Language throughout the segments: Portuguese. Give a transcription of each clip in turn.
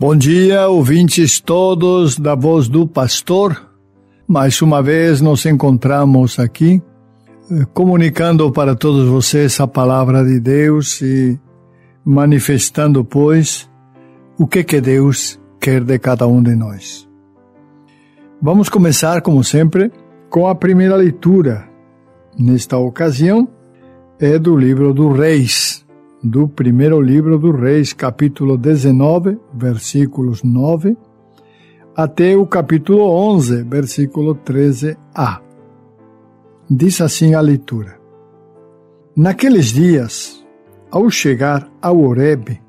Bom dia, ouvintes todos da Voz do Pastor. Mais uma vez nos encontramos aqui, eh, comunicando para todos vocês a palavra de Deus e manifestando, pois, o que que Deus quer de cada um de nós. Vamos começar, como sempre, com a primeira leitura. Nesta ocasião, é do livro do Reis, do primeiro livro do Reis, capítulo 19, versículos 9 até o capítulo 11, versículo 13a. Diz assim a leitura: Naqueles dias, ao chegar ao Horebe,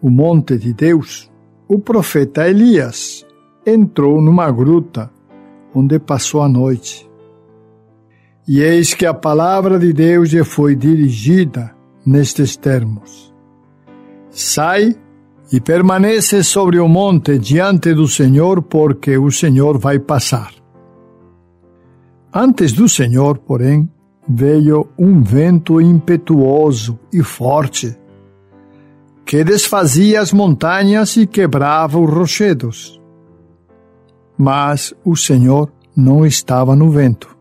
o monte de Deus, o profeta Elias entrou numa gruta onde passou a noite. E eis que a palavra de Deus lhe foi dirigida nestes termos: Sai e permanece sobre o monte diante do Senhor, porque o Senhor vai passar. Antes do Senhor, porém, veio um vento impetuoso e forte, que desfazia as montanhas e quebrava os rochedos. Mas o Senhor não estava no vento.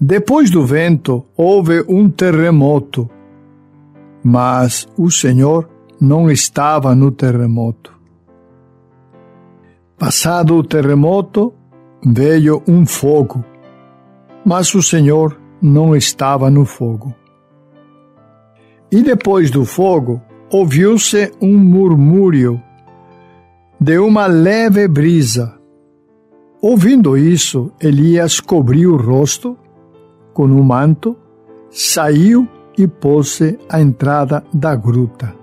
Depois do vento houve um terremoto, mas o Senhor não estava no terremoto. Passado o terremoto, veio um fogo, mas o Senhor não estava no fogo. E depois do fogo, ouviu-se um murmúrio de uma leve brisa. Ouvindo isso, Elias cobriu o rosto com um manto, saiu e pôs-se à entrada da gruta.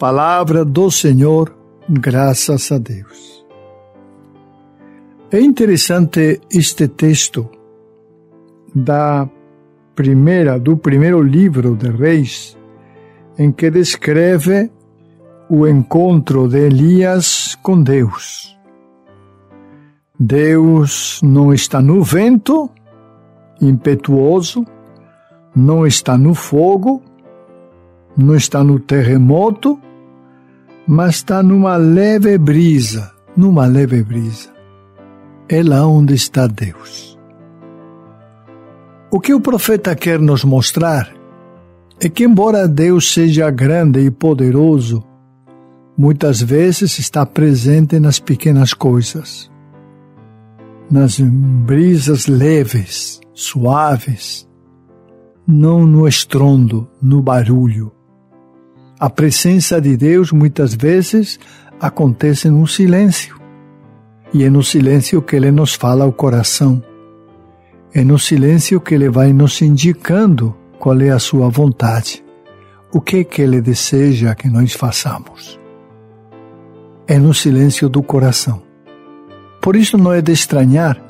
Palavra do Senhor, graças a Deus. É interessante este texto da primeira do primeiro livro de Reis, em que descreve o encontro de Elias com Deus. Deus não está no vento impetuoso, não está no fogo, não está no terremoto, mas está numa leve brisa, numa leve brisa. É lá onde está Deus. O que o profeta quer nos mostrar é que, embora Deus seja grande e poderoso, muitas vezes está presente nas pequenas coisas, nas brisas leves, suaves, não no estrondo, no barulho. A presença de Deus muitas vezes acontece no silêncio. E é no silêncio que Ele nos fala ao coração. É no silêncio que Ele vai nos indicando qual é a Sua vontade, o que é que Ele deseja que nós façamos. É no silêncio do coração. Por isso não é de estranhar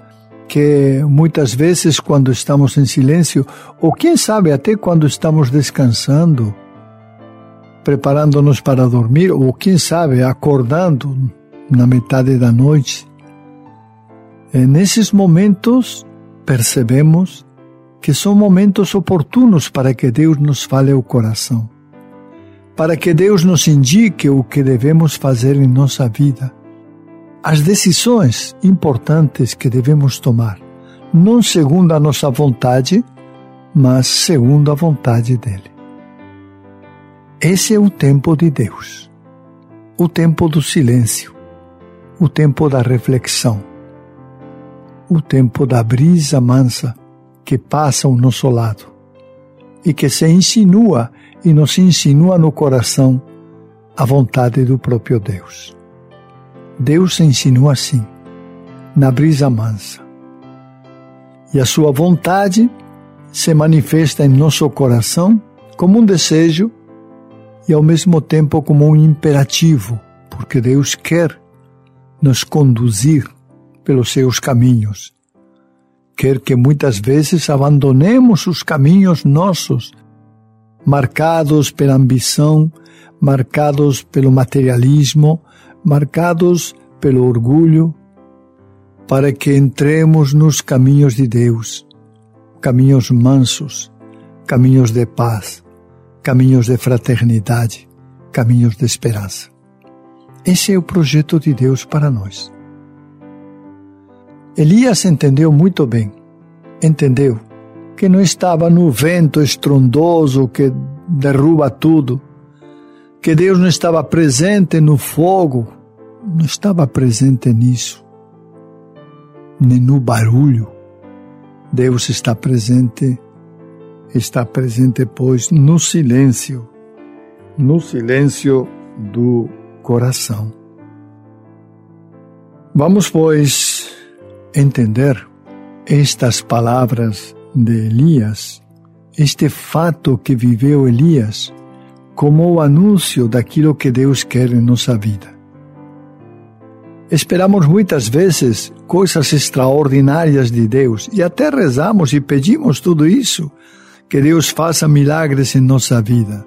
que muitas vezes quando estamos em silêncio, ou quem sabe até quando estamos descansando, preparando-nos para dormir, ou quem sabe acordando na metade da noite. E nesses momentos percebemos que são momentos oportunos para que Deus nos fale ao coração, para que Deus nos indique o que devemos fazer em nossa vida, as decisões importantes que devemos tomar, não segundo a nossa vontade, mas segundo a vontade dele. Esse é o tempo de Deus, o tempo do silêncio, o tempo da reflexão, o tempo da brisa mansa que passa ao nosso lado e que se insinua e nos insinua no coração a vontade do próprio Deus. Deus ensinou assim, na brisa mansa. E a sua vontade se manifesta em nosso coração como um desejo e ao mesmo tempo como um imperativo, porque Deus quer nos conduzir pelos seus caminhos. Quer que muitas vezes abandonemos os caminhos nossos, marcados pela ambição, marcados pelo materialismo, marcados pelo orgulho, para que entremos nos caminhos de Deus, caminhos mansos, caminhos de paz, caminhos de fraternidade, caminhos de esperança. Esse é o projeto de Deus para nós. Elias entendeu muito bem. Entendeu que não estava no vento estrondoso que derruba tudo, que Deus não estava presente no fogo, não estava presente nisso, nem no barulho. Deus está presente, está presente, pois, no silêncio, no silêncio do coração. Vamos, pois, entender estas palavras de Elias, este fato que viveu Elias, como o anúncio daquilo que Deus quer em nossa vida. Esperamos muitas vezes coisas extraordinárias de Deus e até rezamos e pedimos tudo isso, que Deus faça milagres em nossa vida.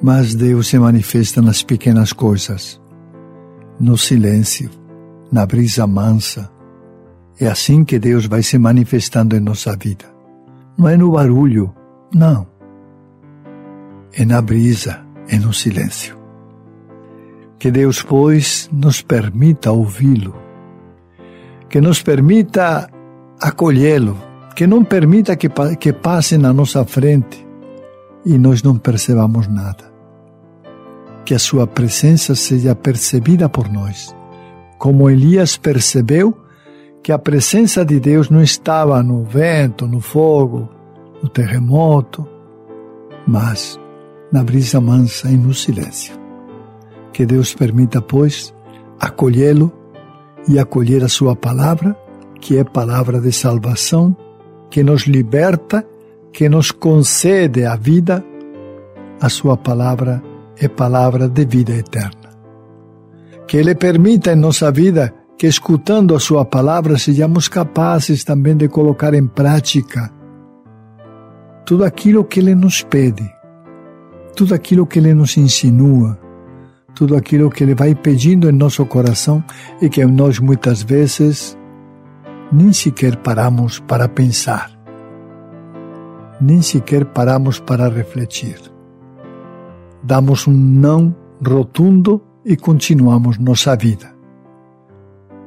Mas Deus se manifesta nas pequenas coisas, no silêncio, na brisa mansa. É assim que Deus vai se manifestando em nossa vida. Não é no barulho, não. É na brisa, é no silêncio. Que Deus, pois, nos permita ouvi-lo, que nos permita acolhê-lo, que não permita que, que passe na nossa frente e nós não percebamos nada. Que a sua presença seja percebida por nós, como Elias percebeu que a presença de Deus não estava no vento, no fogo, no terremoto, mas na brisa mansa e no silêncio. Que Deus permita, pois, acolhê-lo e acolher a sua palavra, que é palavra de salvação, que nos liberta, que nos concede a vida. A sua palavra é palavra de vida eterna. Que Ele permita em nossa vida que, escutando a Sua palavra, sejamos capazes também de colocar em prática tudo aquilo que Ele nos pede, tudo aquilo que Ele nos insinua, tudo aquilo que Ele vai pedindo em nosso coração e que nós muitas vezes nem sequer paramos para pensar, nem sequer paramos para refletir. Damos um não rotundo e continuamos nossa vida.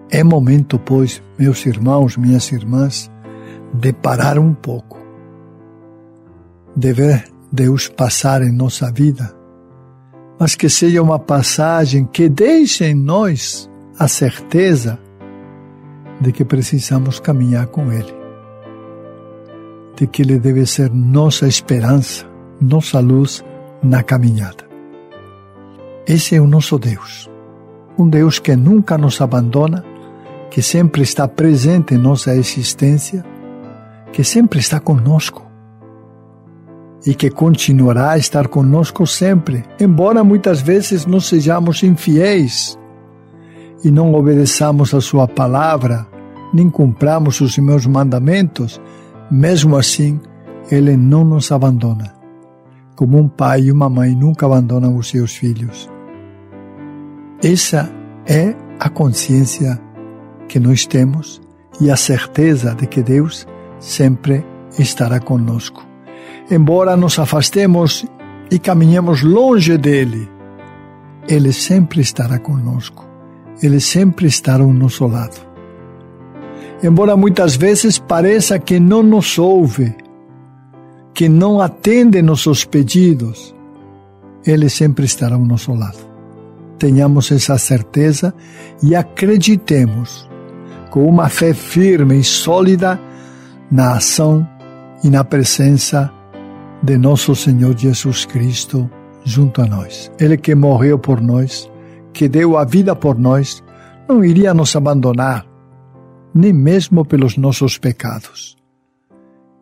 É momento, pois, meus irmãos, minhas irmãs, de parar um pouco, de ver Deus passar em nossa vida, mas que seja uma passagem que deixe em nós a certeza de que precisamos caminhar com Ele, de que Ele deve ser nossa esperança, nossa luz na caminhada. Esse é o nosso Deus, um Deus que nunca nos abandona, que sempre está presente em nossa existência, que sempre está conosco e que continuará a estar conosco sempre, embora muitas vezes não sejamos infiéis e não obedeçamos a Sua palavra, nem cumpramos os meus mandamentos, mesmo assim, Ele não nos abandona, como um pai e uma mãe nunca abandonam os seus filhos. Essa é a consciência que nós temos e a certeza de que Deus sempre estará conosco embora nos afastemos e caminhemos longe dele, ele sempre estará conosco. Ele sempre estará ao nosso lado. Embora muitas vezes pareça que não nos ouve, que não atende nossos pedidos, ele sempre estará ao nosso lado. Tenhamos essa certeza e acreditemos com uma fé firme e sólida na ação e na presença de nosso Senhor Jesus Cristo junto a nós. Ele que morreu por nós, que deu a vida por nós, não iria nos abandonar, nem mesmo pelos nossos pecados.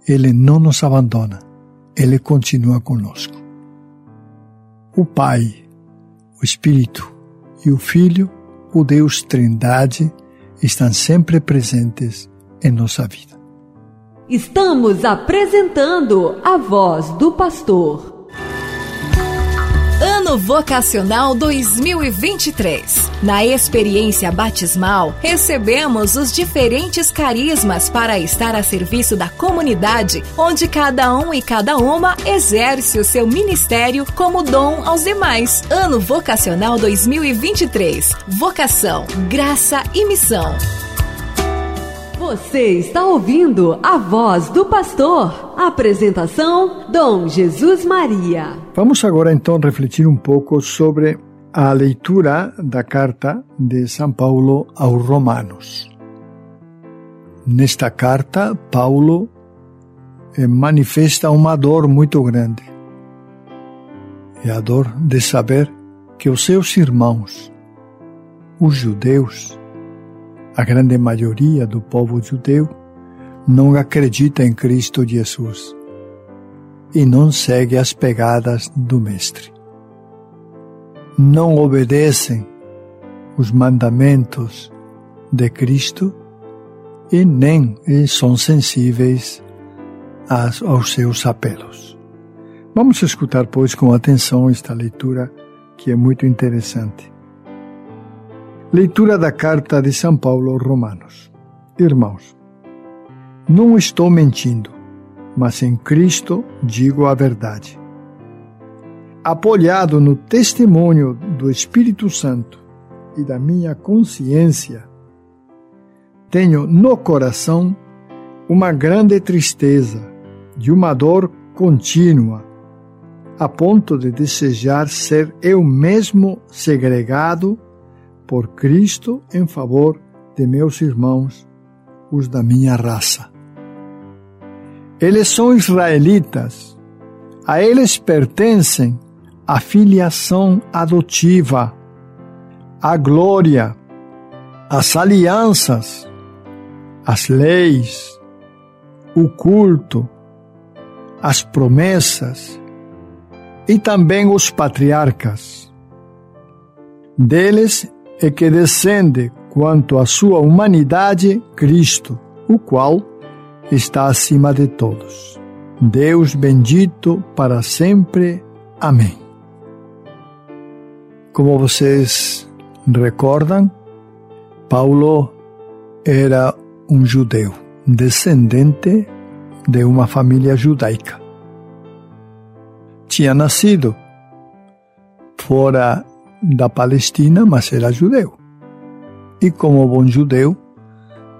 Ele não nos abandona, ele continua conosco. O Pai, o Espírito e o Filho, o Deus Trindade, estão sempre presentes em nossa vida. Estamos apresentando a voz do pastor. Ano Vocacional 2023. Na experiência batismal, recebemos os diferentes carismas para estar a serviço da comunidade, onde cada um e cada uma exerce o seu ministério como dom aos demais. Ano Vocacional 2023. Vocação, graça e missão. Você está ouvindo a voz do pastor. Apresentação: Dom Jesus Maria. Vamos agora então refletir um pouco sobre a leitura da carta de São Paulo aos Romanos. Nesta carta, Paulo eh, manifesta uma dor muito grande. É a dor de saber que os seus irmãos, os judeus, a grande maioria do povo judeu não acredita em Cristo Jesus e não segue as pegadas do Mestre. Não obedecem os mandamentos de Cristo e nem são sensíveis aos seus apelos. Vamos escutar, pois, com atenção esta leitura que é muito interessante. Leitura da carta de São Paulo aos Romanos. Irmãos, não estou mentindo, mas em Cristo digo a verdade. Apoiado no testemunho do Espírito Santo e da minha consciência, tenho no coração uma grande tristeza de uma dor contínua, a ponto de desejar ser eu mesmo segregado por Cristo em favor de meus irmãos, os da minha raça. Eles são israelitas, a eles pertencem a filiação adotiva, a glória, as alianças, as leis, o culto, as promessas e também os patriarcas. Deles é que descende quanto à sua humanidade Cristo, o qual está acima de todos. Deus bendito para sempre. Amém. Como vocês recordam, Paulo era um judeu, descendente de uma família judaica. Tinha nascido fora da Palestina, mas era judeu. E como bom judeu,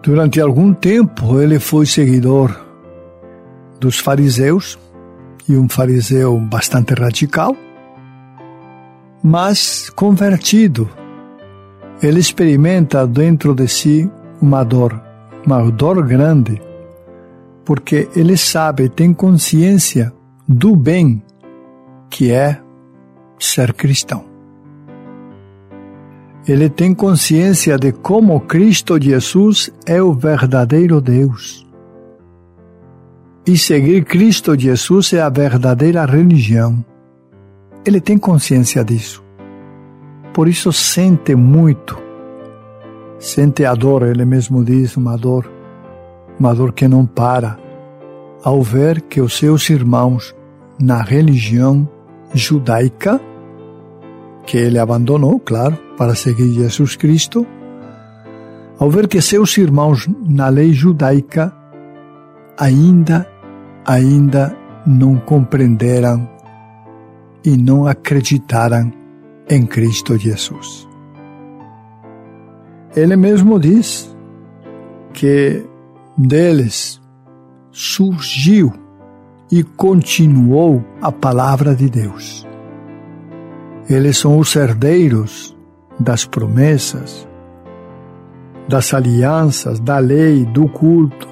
durante algum tempo ele foi seguidor dos fariseus, e um fariseu bastante radical, mas convertido. Ele experimenta dentro de si uma dor, uma dor grande, porque ele sabe, tem consciência do bem que é ser cristão ele tem consciência de como Cristo Jesus é o verdadeiro Deus. E seguir Cristo Jesus é a verdadeira religião. Ele tem consciência disso. Por isso sente muito. Sente a dor, ele mesmo diz, uma dor, uma dor que não para, ao ver que os seus irmãos na religião judaica, que ele abandonou, claro, para seguir Jesus Cristo, ao ver que seus irmãos na lei judaica ainda, ainda não compreenderam e não acreditaram em Cristo Jesus. Ele mesmo diz que deles surgiu e continuou a palavra de Deus. Eles são os herdeiros das promessas, das alianças, da lei, do culto.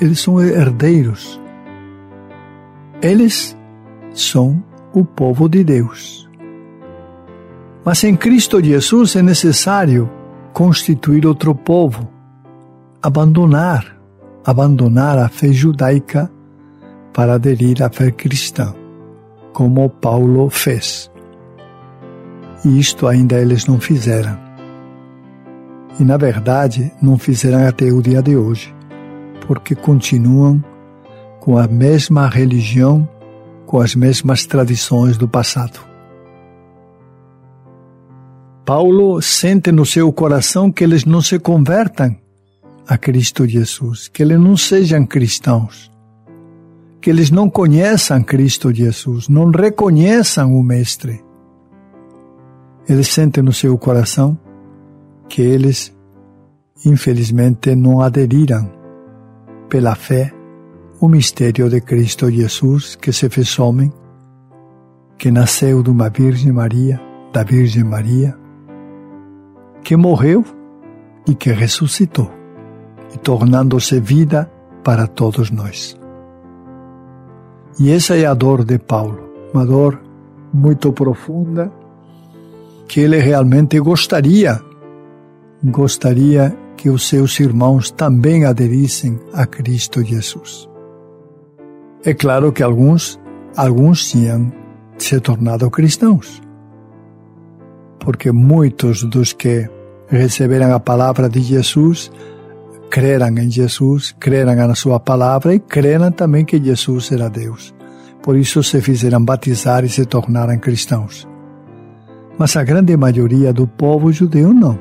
Eles são herdeiros. Eles são o povo de Deus. Mas em Cristo Jesus é necessário constituir outro povo, abandonar, abandonar a fé judaica para aderir à fé cristã, como Paulo fez. E isto ainda eles não fizeram. E na verdade não fizeram até o dia de hoje, porque continuam com a mesma religião, com as mesmas tradições do passado. Paulo sente no seu coração que eles não se convertam a Cristo Jesus, que eles não sejam cristãos, que eles não conheçam Cristo Jesus, não reconheçam o Mestre. Ele sente no seu coração que eles, infelizmente, não aderiram pela fé o mistério de Cristo Jesus que se fez homem, que nasceu de uma Virgem Maria, da Virgem Maria, que morreu e que ressuscitou, e tornando-se vida para todos nós. E essa é a dor de Paulo, uma dor muito profunda que ele realmente gostaria, gostaria que os seus irmãos também aderissem a Cristo Jesus. É claro que alguns, alguns tinham se tornado cristãos, porque muitos dos que receberam a palavra de Jesus creram em Jesus, creram na sua palavra e creram também que Jesus era Deus. Por isso se fizeram batizar e se tornaram cristãos. Mas a grande maioria do povo judeu não.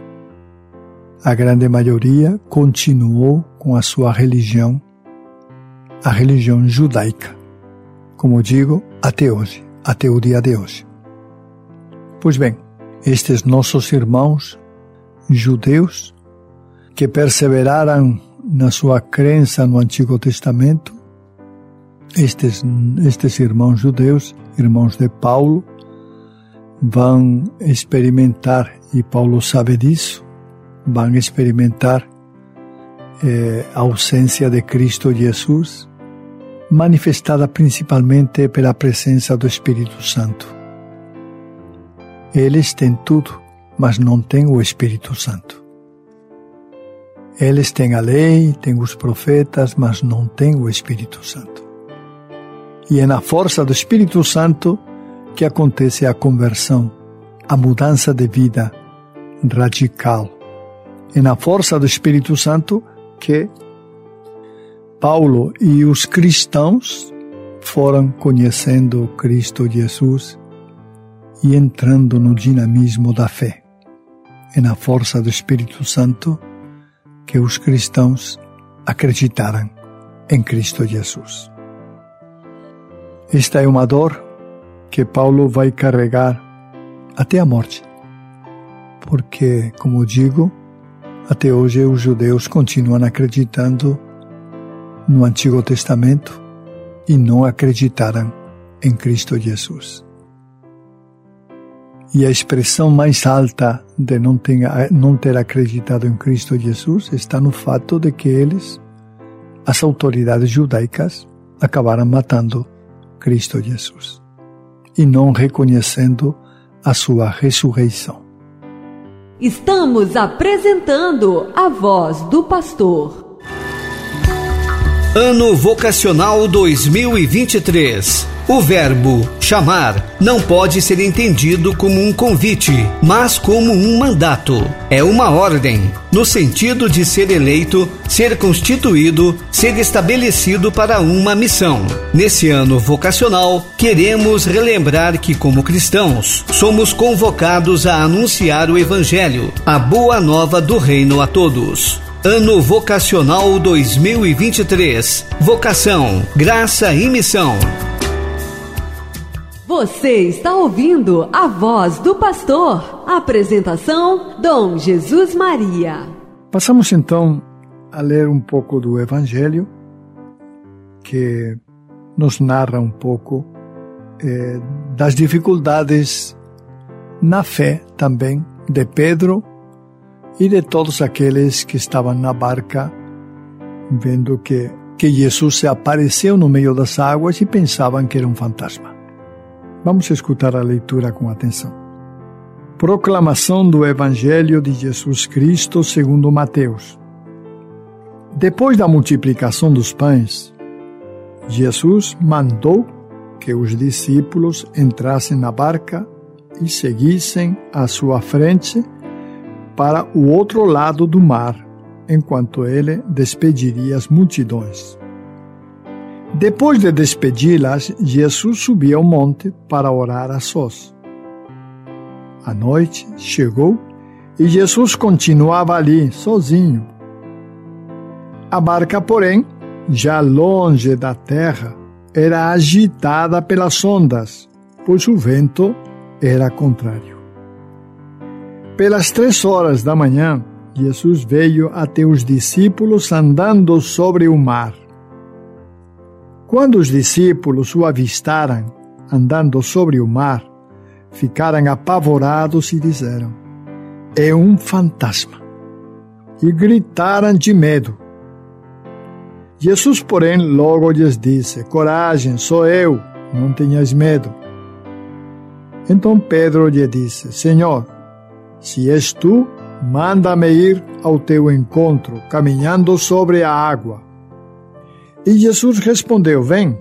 A grande maioria continuou com a sua religião a religião judaica, como digo, até hoje, até o dia de hoje. Pois bem, estes nossos irmãos judeus que perseveraram na sua crença no Antigo Testamento, estes, estes irmãos judeus, irmãos de Paulo, vão experimentar, e Paulo sabe disso, vão experimentar eh, a ausência de Cristo Jesus, manifestada principalmente pela presença do Espírito Santo. Eles têm tudo, mas não têm o Espírito Santo. Eles têm a lei, têm os profetas, mas não têm o Espírito Santo. E é na força do Espírito Santo que acontece a conversão, a mudança de vida radical. É na força do Espírito Santo que Paulo e os cristãos foram conhecendo Cristo Jesus e entrando no dinamismo da fé. É na força do Espírito Santo que os cristãos acreditaram em Cristo Jesus. Esta é uma dor que Paulo vai carregar até a morte, porque, como digo, até hoje os judeus continuam acreditando no Antigo Testamento e não acreditaram em Cristo Jesus. E a expressão mais alta de não ter, não ter acreditado em Cristo Jesus está no fato de que eles, as autoridades judaicas, acabaram matando Cristo Jesus e não reconhecendo a sua ressurreição. Estamos apresentando a voz do pastor. Ano Vocacional 2023. O verbo chamar não pode ser entendido como um convite, mas como um mandato. É uma ordem, no sentido de ser eleito, ser constituído, ser estabelecido para uma missão. Nesse ano vocacional, queremos relembrar que, como cristãos, somos convocados a anunciar o Evangelho, a boa nova do reino a todos. Ano Vocacional 2023. Vocação, graça e missão. Você está ouvindo a voz do pastor. Apresentação: Dom Jesus Maria. Passamos então a ler um pouco do Evangelho, que nos narra um pouco eh, das dificuldades na fé também de Pedro e de todos aqueles que estavam na barca, vendo que, que Jesus se apareceu no meio das águas e pensavam que era um fantasma. Vamos escutar a leitura com atenção. Proclamação do Evangelho de Jesus Cristo segundo Mateus. Depois da multiplicação dos pães, Jesus mandou que os discípulos entrassem na barca e seguissem à sua frente para o outro lado do mar, enquanto ele despediria as multidões. Depois de despedi-las, Jesus subiu ao monte para orar a sós. A noite chegou e Jesus continuava ali, sozinho. A barca, porém, já longe da terra, era agitada pelas ondas, pois o vento era contrário. Pelas três horas da manhã, Jesus veio até os discípulos andando sobre o mar. Quando os discípulos o avistaram andando sobre o mar, ficaram apavorados e disseram: É um fantasma. E gritaram de medo. Jesus, porém, logo lhes disse: Coragem, sou eu, não tenhas medo. Então Pedro lhe disse: Senhor, se és tu, manda-me ir ao teu encontro, caminhando sobre a água. E Jesus respondeu: Vem.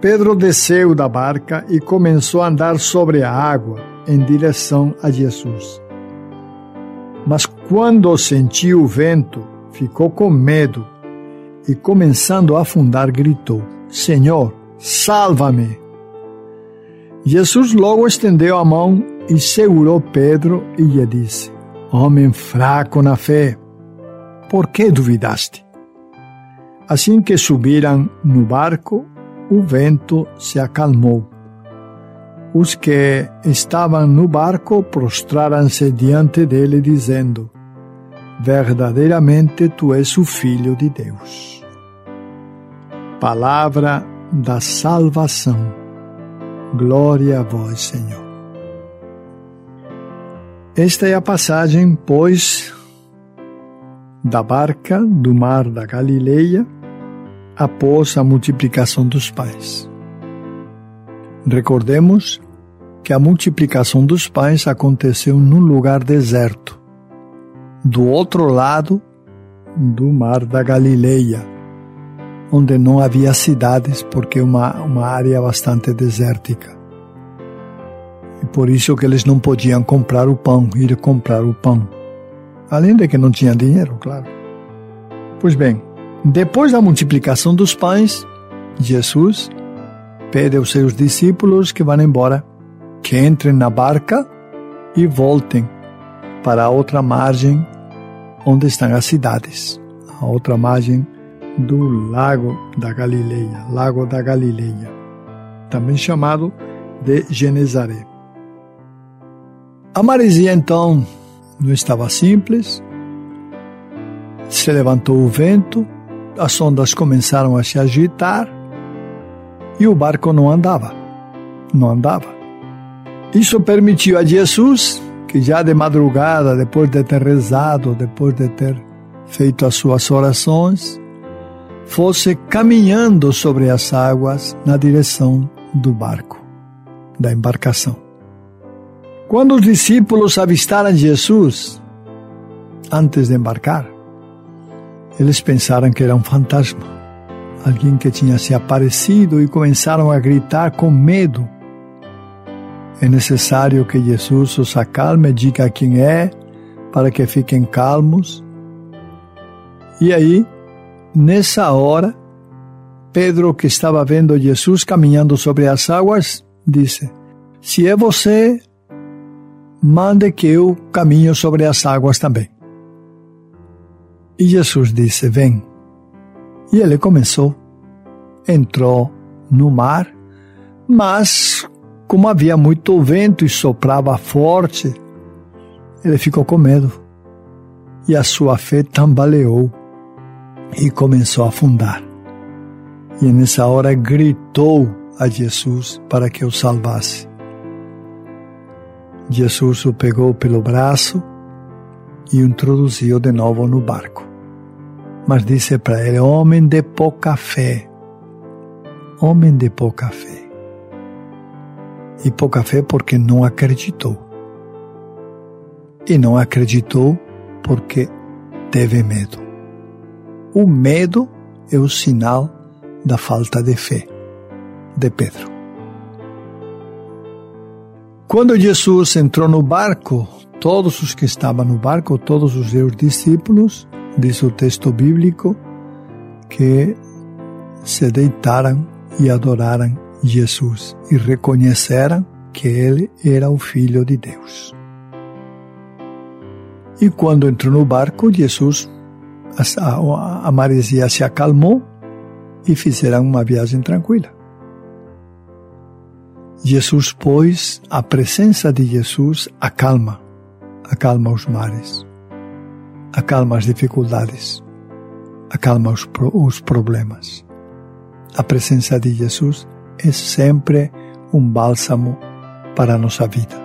Pedro desceu da barca e começou a andar sobre a água em direção a Jesus. Mas quando sentiu o vento, ficou com medo e, começando a afundar, gritou: Senhor, salva-me! Jesus logo estendeu a mão e segurou Pedro e lhe disse: Homem fraco na fé, por que duvidaste? Assim que subiram no barco, o vento se acalmou. Os que estavam no barco prostraram-se diante dele, dizendo: Verdadeiramente tu és o Filho de Deus. Palavra da salvação. Glória a vós, Senhor. Esta é a passagem, pois, da barca do mar da Galileia após a multiplicação dos pães. Recordemos que a multiplicação dos pães aconteceu num lugar deserto, do outro lado do mar da Galileia, onde não havia cidades, porque é uma, uma área bastante desértica. E por isso que eles não podiam comprar o pão, ir comprar o pão. Além de que não tinham dinheiro, claro. Pois bem, depois da multiplicação dos pães, Jesus pede aos seus discípulos que vão embora, que entrem na barca e voltem para a outra margem onde estão as cidades, a outra margem do Lago da Galileia, Lago da Galileia, também chamado de Genezaré. A maresia então não estava simples, se levantou o vento, as ondas começaram a se agitar e o barco não andava. Não andava. Isso permitiu a Jesus, que já de madrugada, depois de ter rezado, depois de ter feito as suas orações, fosse caminhando sobre as águas na direção do barco, da embarcação. Quando os discípulos avistaram Jesus, antes de embarcar, eles pensaram que era um fantasma, alguém que tinha se aparecido e começaram a gritar com medo. É necessário que Jesus os acalme, diga quem é, para que fiquem calmos. E aí, nessa hora, Pedro, que estava vendo Jesus caminhando sobre as águas, disse: Se é você, mande que eu caminho sobre as águas também. E Jesus disse: Vem. E ele começou. Entrou no mar, mas como havia muito vento e soprava forte, ele ficou com medo. E a sua fé tambaleou e começou a afundar. E nessa hora gritou a Jesus para que o salvasse. Jesus o pegou pelo braço e o introduziu de novo no barco mas disse para ele: Homem de pouca fé. Homem de pouca fé. E pouca fé porque não acreditou. e não acreditou porque teve medo. O medo é o sinal da falta de fé de Pedro. Quando Jesus entrou no barco, todos os que estavam no barco, todos os seus discípulos, diz o texto bíblico, que se deitaram e adoraram Jesus e reconheceram que ele era o Filho de Deus. E quando entrou no barco, Jesus, a, a maresia se acalmou e fizeram uma viagem tranquila. Jesus, pois, a presença de Jesus acalma, acalma os mares, acalma as dificuldades, acalma os, os problemas. A presença de Jesus é sempre um bálsamo para a nossa vida,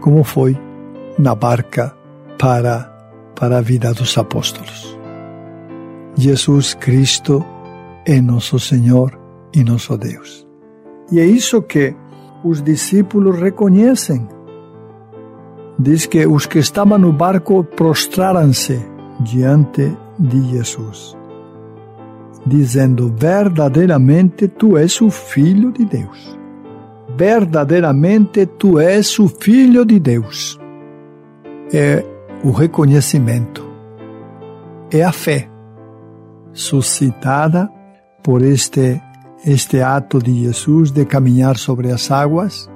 como foi na barca para, para a vida dos apóstolos. Jesus Cristo é nosso Senhor e nosso Deus. E é isso que os discípulos reconhecem. Diz que os que estavam no barco prostraram-se diante de Jesus, dizendo: Verdadeiramente tu és o Filho de Deus. Verdadeiramente tu és o Filho de Deus. É o reconhecimento, é a fé suscitada por este este ato de Jesus de caminhar sobre as águas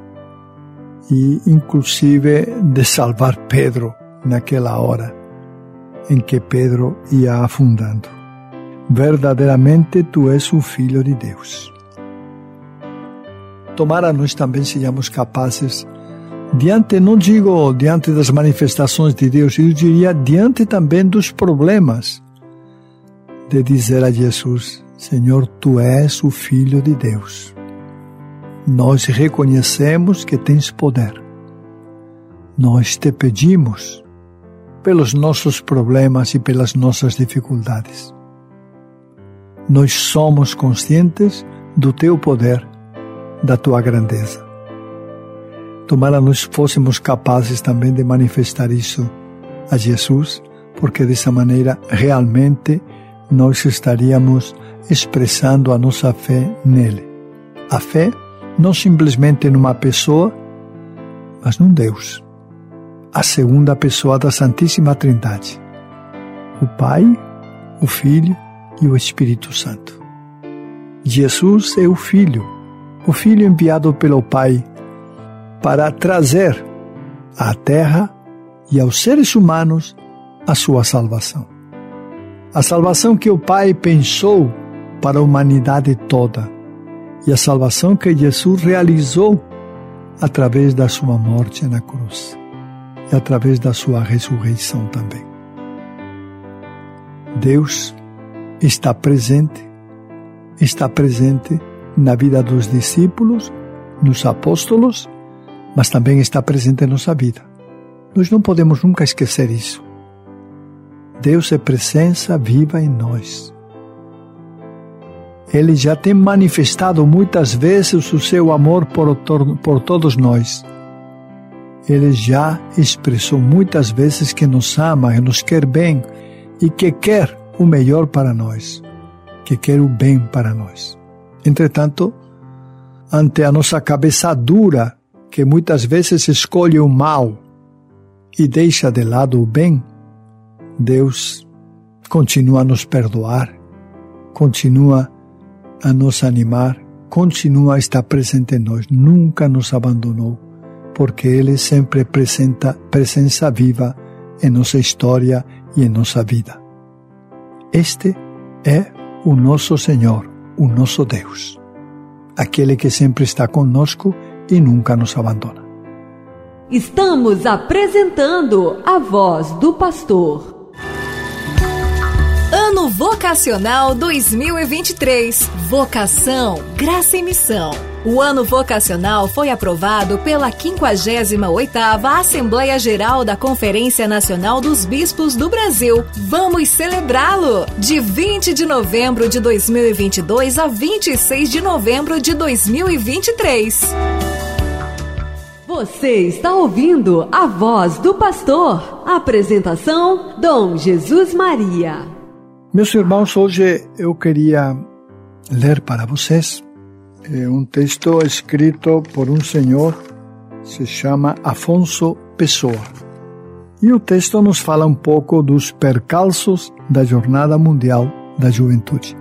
e, inclusive, de salvar Pedro naquela hora em que Pedro ia afundando. Verdadeiramente tu és o Filho de Deus. Tomara nós também sejamos capazes, diante, não digo diante das manifestações de Deus, eu diria diante também dos problemas, de dizer a Jesus: Senhor, tu és o Filho de Deus. Nós reconhecemos que tens poder. Nós te pedimos pelos nossos problemas e pelas nossas dificuldades. Nós somos conscientes do teu poder, da tua grandeza. Tomara nós fôssemos capazes também de manifestar isso a Jesus, porque dessa maneira realmente nós estaríamos expressando a nossa fé nele. A fé não simplesmente numa pessoa, mas num Deus. A segunda pessoa da Santíssima Trindade. O Pai, o Filho e o Espírito Santo. Jesus é o Filho, o Filho enviado pelo Pai para trazer à Terra e aos seres humanos a sua salvação. A salvação que o Pai pensou para a humanidade toda e a salvação que Jesus realizou através da sua morte na cruz e através da sua ressurreição também. Deus está presente, está presente na vida dos discípulos, nos apóstolos, mas também está presente em nossa vida. Nós não podemos nunca esquecer isso. Deus é presença viva em nós ele já tem manifestado muitas vezes o seu amor por, por todos nós. Ele já expressou muitas vezes que nos ama, que nos quer bem e que quer o melhor para nós, que quer o bem para nós. Entretanto, ante a nossa cabeça dura, que muitas vezes escolhe o mal e deixa de lado o bem, Deus continua a nos perdoar, continua a nos animar, continua a estar presente em nós, nunca nos abandonou, porque Ele sempre apresenta presença viva em nossa história e em nossa vida. Este é o nosso Senhor, o nosso Deus, aquele que sempre está conosco e nunca nos abandona. Estamos apresentando a voz do pastor. Vocacional 2023. Vocação, Graça e Missão. O ano vocacional foi aprovado pela 58ª Assembleia Geral da Conferência Nacional dos Bispos do Brasil. Vamos celebrá-lo! De 20 de novembro de 2022 a 26 de novembro de 2023. Você está ouvindo a voz do pastor. Apresentação: Dom Jesus Maria. Meus irmãos, hoje eu queria ler para vocês é um texto escrito por um senhor, se chama Afonso Pessoa. E o texto nos fala um pouco dos percalços da Jornada Mundial da Juventude.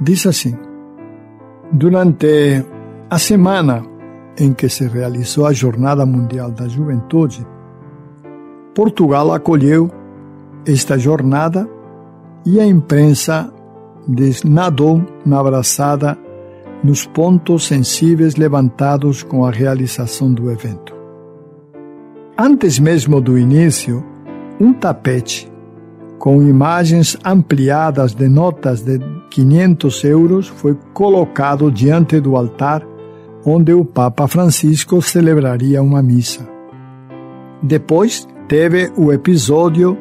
Diz assim: Durante a semana em que se realizou a Jornada Mundial da Juventude, Portugal acolheu esta jornada e a imprensa desnadou na abraçada nos pontos sensíveis levantados com a realização do evento. Antes mesmo do início, um tapete com imagens ampliadas de notas de 500 euros foi colocado diante do altar onde o Papa Francisco celebraria uma missa. Depois teve o episódio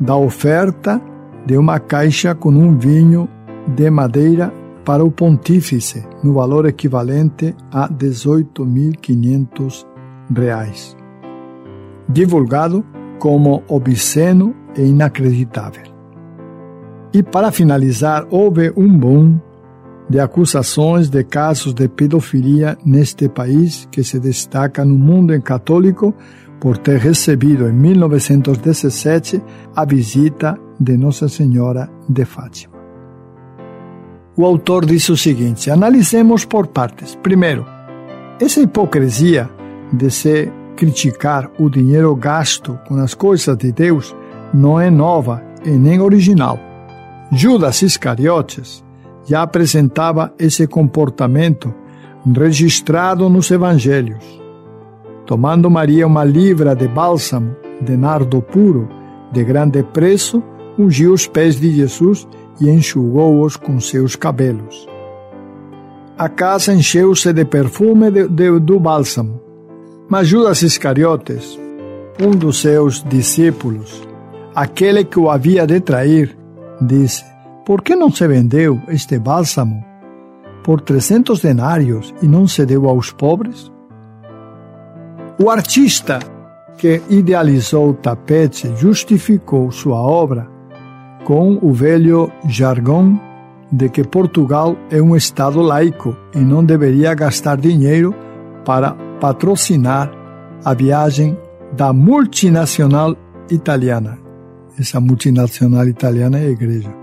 da oferta de uma caixa com um vinho de madeira para o pontífice, no valor equivalente a 18.500 reais. Divulgado como obsceno e inacreditável. E para finalizar, houve um boom de acusações de casos de pedofilia neste país que se destaca no mundo católico por ter recebido em 1917 a visita de Nossa Senhora de Fátima. O autor diz o seguinte: analisemos por partes. Primeiro, essa hipocrisia de se criticar o dinheiro gasto com as coisas de Deus não é nova e nem original. Judas Iscariotes já apresentava esse comportamento registrado nos evangelhos. Tomando Maria uma libra de bálsamo de nardo puro, de grande preço, ungiu os pés de Jesus e enxugou-os com seus cabelos. A casa encheu-se de perfume de, de, do bálsamo. Mas Judas Iscariotes, um dos seus discípulos, aquele que o havia de trair, disse: por que não se vendeu este bálsamo por 300 denários e não se deu aos pobres? O artista que idealizou o tapete justificou sua obra com o velho jargão de que Portugal é um Estado laico e não deveria gastar dinheiro para patrocinar a viagem da multinacional italiana. Essa multinacional italiana é a igreja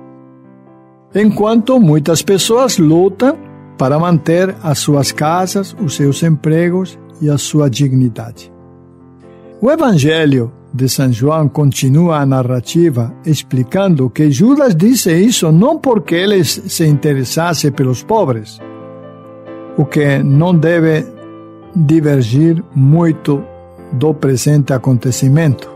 enquanto muitas pessoas lutam para manter as suas casas, os seus empregos e a sua dignidade. O Evangelho de São João continua a narrativa explicando que Judas disse isso não porque ele se interessasse pelos pobres, o que não deve divergir muito do presente acontecimento.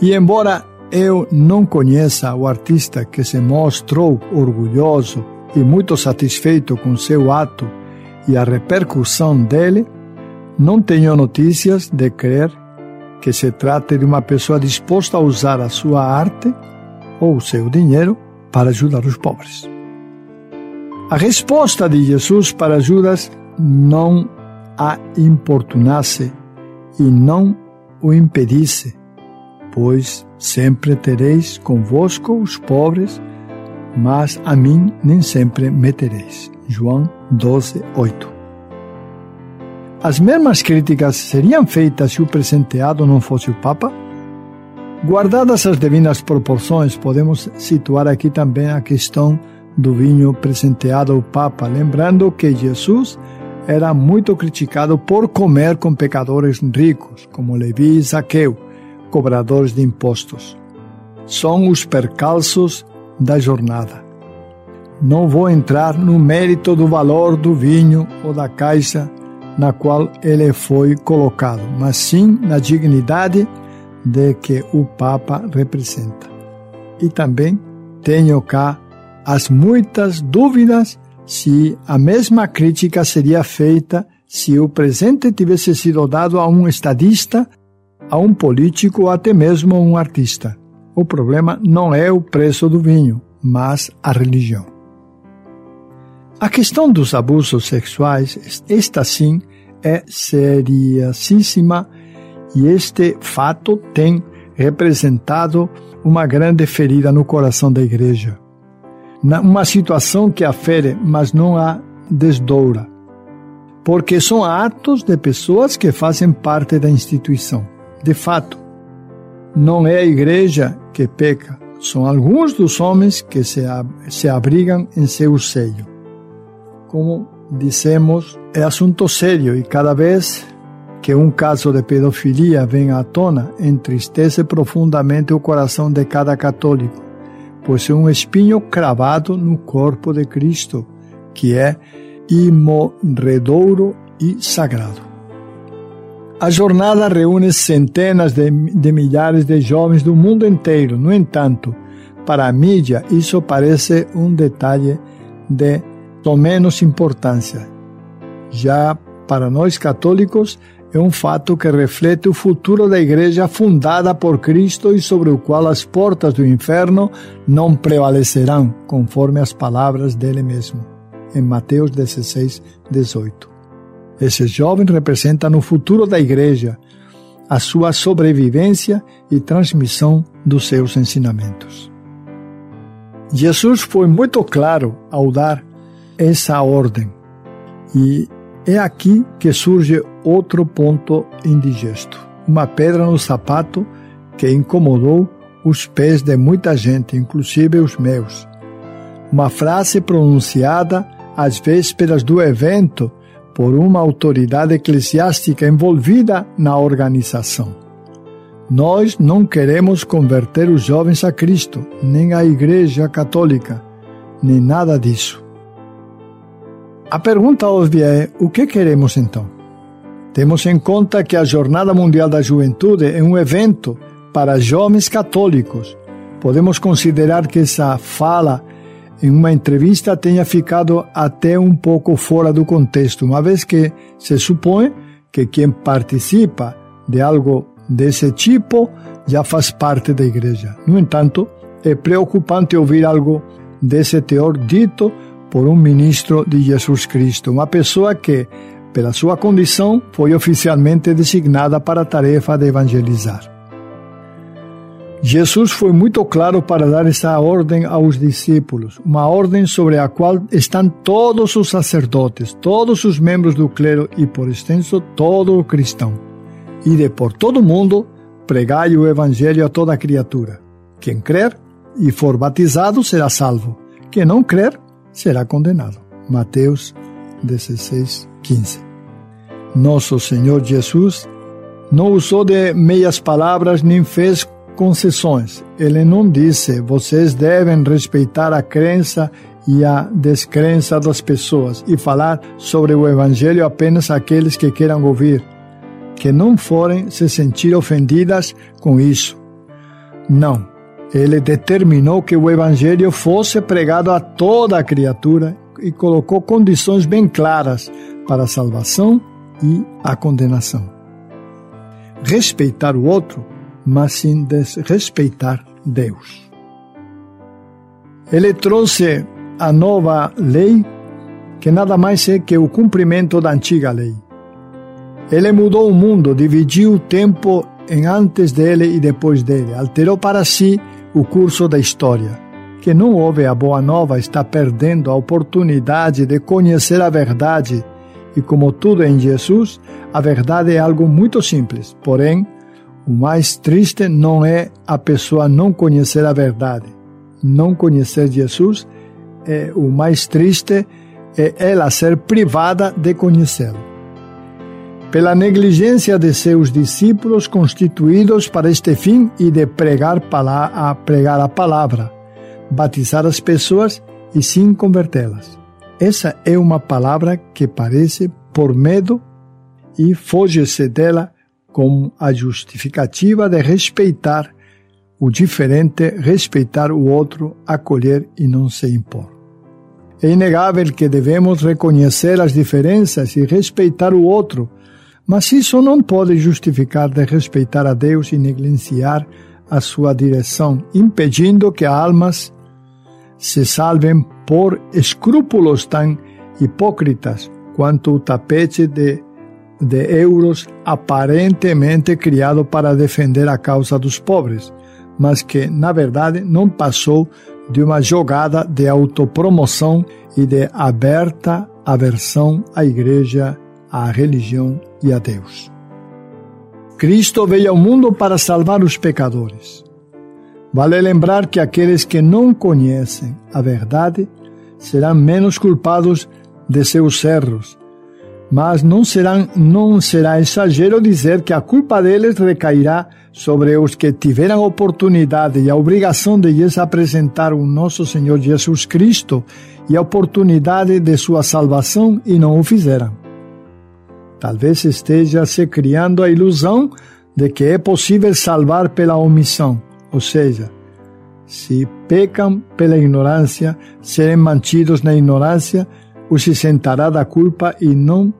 E embora eu não conheça o artista que se mostrou orgulhoso e muito satisfeito com seu ato e a repercussão dele, não tenho notícias de crer que se trate de uma pessoa disposta a usar a sua arte ou o seu dinheiro para ajudar os pobres. A resposta de Jesus para Judas não a importunasse e não o impedisse, pois sempre tereis convosco os pobres, mas a mim nem sempre me tereis. João 12, 8. As mesmas críticas seriam feitas se o presenteado não fosse o Papa? Guardadas as devidas proporções, podemos situar aqui também a questão do vinho presenteado ao Papa, lembrando que Jesus era muito criticado por comer com pecadores ricos, como Levi e Zaqueu, cobradores de impostos. São os percalços da jornada. Não vou entrar no mérito do valor do vinho ou da caixa na qual ele foi colocado, mas sim na dignidade de que o Papa representa. E também tenho cá as muitas dúvidas se a mesma crítica seria feita se o presente tivesse sido dado a um estadista a um político ou até mesmo a um artista. O problema não é o preço do vinho, mas a religião. A questão dos abusos sexuais, esta sim, é seriosíssima e este fato tem representado uma grande ferida no coração da igreja. Uma situação que afere, mas não a desdoura. Porque são atos de pessoas que fazem parte da instituição. De fato, não é a igreja que peca, são alguns dos homens que se, se abrigam em seu seio. Como dissemos, é assunto sério e cada vez que um caso de pedofilia vem à tona, entristece profundamente o coração de cada católico, pois é um espinho cravado no corpo de Cristo, que é imorredouro e sagrado. A jornada reúne centenas de, de milhares de jovens do mundo inteiro. No entanto, para a mídia, isso parece um detalhe de menos importância. Já para nós católicos, é um fato que reflete o futuro da igreja fundada por Cristo e sobre o qual as portas do inferno não prevalecerão, conforme as palavras dele mesmo, em Mateus 16, 18. Esses jovens representam o futuro da igreja, a sua sobrevivência e transmissão dos seus ensinamentos. Jesus foi muito claro ao dar essa ordem e é aqui que surge outro ponto indigesto. Uma pedra no sapato que incomodou os pés de muita gente, inclusive os meus. Uma frase pronunciada às vésperas do evento por uma autoridade eclesiástica envolvida na organização. Nós não queremos converter os jovens a Cristo, nem a Igreja Católica, nem nada disso. A pergunta óbvia é: o que queremos então? Temos em conta que a Jornada Mundial da Juventude é um evento para jovens católicos. Podemos considerar que essa fala em uma entrevista tenha ficado até um pouco fora do contexto, uma vez que se supõe que quem participa de algo desse tipo já faz parte da igreja. No entanto, é preocupante ouvir algo desse teor dito por um ministro de Jesus Cristo, uma pessoa que, pela sua condição, foi oficialmente designada para a tarefa de evangelizar. Jesus foi muito claro para dar essa ordem aos discípulos, uma ordem sobre a qual estão todos os sacerdotes, todos os membros do clero e, por extenso, todo o cristão. E de por todo mundo, pregai o evangelho a toda criatura. Quem crer e for batizado será salvo. Quem não crer será condenado. Mateus 16, 15. Nosso Senhor Jesus não usou de meias palavras nem fez concessões. Ele não disse: vocês devem respeitar a crença e a descrença das pessoas e falar sobre o Evangelho apenas àqueles que queiram ouvir, que não forem se sentir ofendidas com isso. Não ele determinou que o evangelho fosse pregado a toda a criatura e colocou condições bem claras para a salvação e a condenação. Respeitar o outro, mas sem desrespeitar Deus. Ele trouxe a nova lei, que nada mais é que o cumprimento da antiga lei. Ele mudou o mundo, dividiu o tempo em antes dele e depois dele, alterou para si o curso da história. Quem não ouve a boa nova está perdendo a oportunidade de conhecer a verdade. E como tudo em Jesus, a verdade é algo muito simples. Porém, o mais triste não é a pessoa não conhecer a verdade. Não conhecer Jesus é o mais triste é ela ser privada de conhecê-lo pela negligência de seus discípulos constituídos para este fim e de pregar, a pregar a palavra, batizar as pessoas e sim convertê-las. Essa é uma palavra que parece por medo e foge-se dela com a justificativa de respeitar o diferente, respeitar o outro, acolher e não se impor. É inegável que devemos reconhecer as diferenças e respeitar o outro, mas isso não pode justificar de respeitar a Deus e negligenciar a sua direção, impedindo que almas se salvem por escrúpulos tão hipócritas quanto o tapete de de euros aparentemente criado para defender a causa dos pobres, mas que, na verdade, não passou de uma jogada de autopromoção e de aberta aversão à igreja, à religião e a Deus. Cristo veio ao mundo para salvar os pecadores. Vale lembrar que aqueles que não conhecem a verdade serão menos culpados de seus erros, mas não, serão, não será exagero dizer que a culpa deles recairá sobre os que tiveram a oportunidade e a obrigação de lhes apresentar o nosso Senhor Jesus Cristo e a oportunidade de sua salvação e não o fizeram. Talvez esteja se criando a ilusão de que é possível salvar pela omissão, ou seja, se pecam pela ignorância, serem mantidos na ignorância, os isentará da culpa e não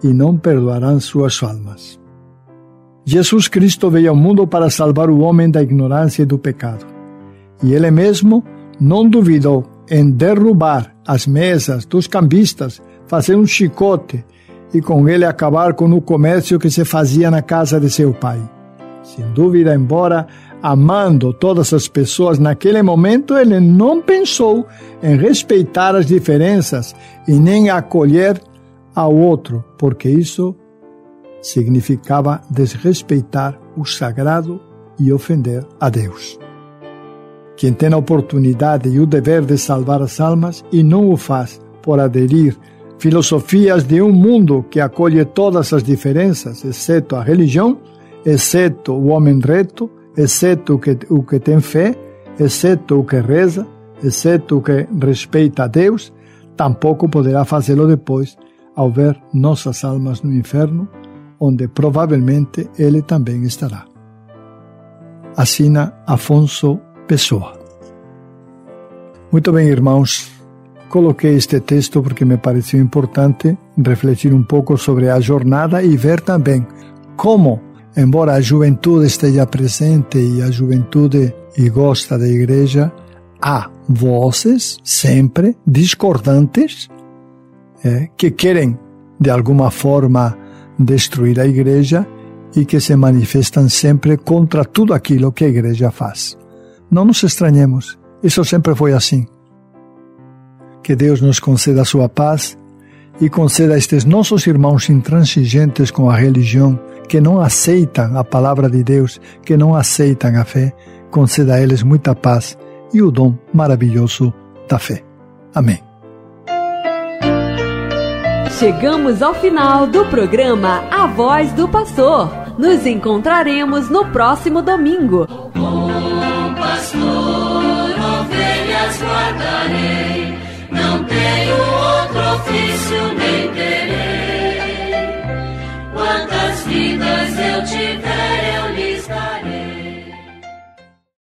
e não perdoarão suas almas. Jesus Cristo veio ao mundo para salvar o homem da ignorância e do pecado. E ele mesmo não duvidou em derrubar as mesas dos cambistas, fazer um chicote e com ele acabar com o comércio que se fazia na casa de seu pai. Sem dúvida, embora amando todas as pessoas naquele momento, ele não pensou em respeitar as diferenças e nem acolher ao outro, porque isso significava desrespeitar o sagrado e ofender a Deus. Quem tem a oportunidade e o dever de salvar as almas e não o faz por aderir filosofias de um mundo que acolhe todas as diferenças, exceto a religião, exceto o homem reto, exceto o que, o que tem fé, exceto o que reza, exceto o que respeita a Deus, tampouco poderá fazê-lo depois ao ver nossas almas no inferno, onde provavelmente ele também estará. Assina Afonso Pessoa. Muito bem, irmãos. Coloquei este texto porque me pareceu importante refletir um pouco sobre a jornada e ver também como embora a juventude esteja presente e a juventude e gosta da igreja, há vozes sempre discordantes é, que querem de alguma forma destruir a igreja e que se manifestam sempre contra tudo aquilo que a igreja faz. Não nos estranhemos, isso sempre foi assim. Que Deus nos conceda a sua paz e conceda a estes nossos irmãos intransigentes com a religião que não aceitam a palavra de Deus, que não aceitam a fé, conceda a eles muita paz e o dom maravilhoso da fé. Amém. Chegamos ao final do programa A Voz do Pastor. Nos encontraremos no próximo domingo. nenhum outro ofício nem terei. Quantas vidas eu tiver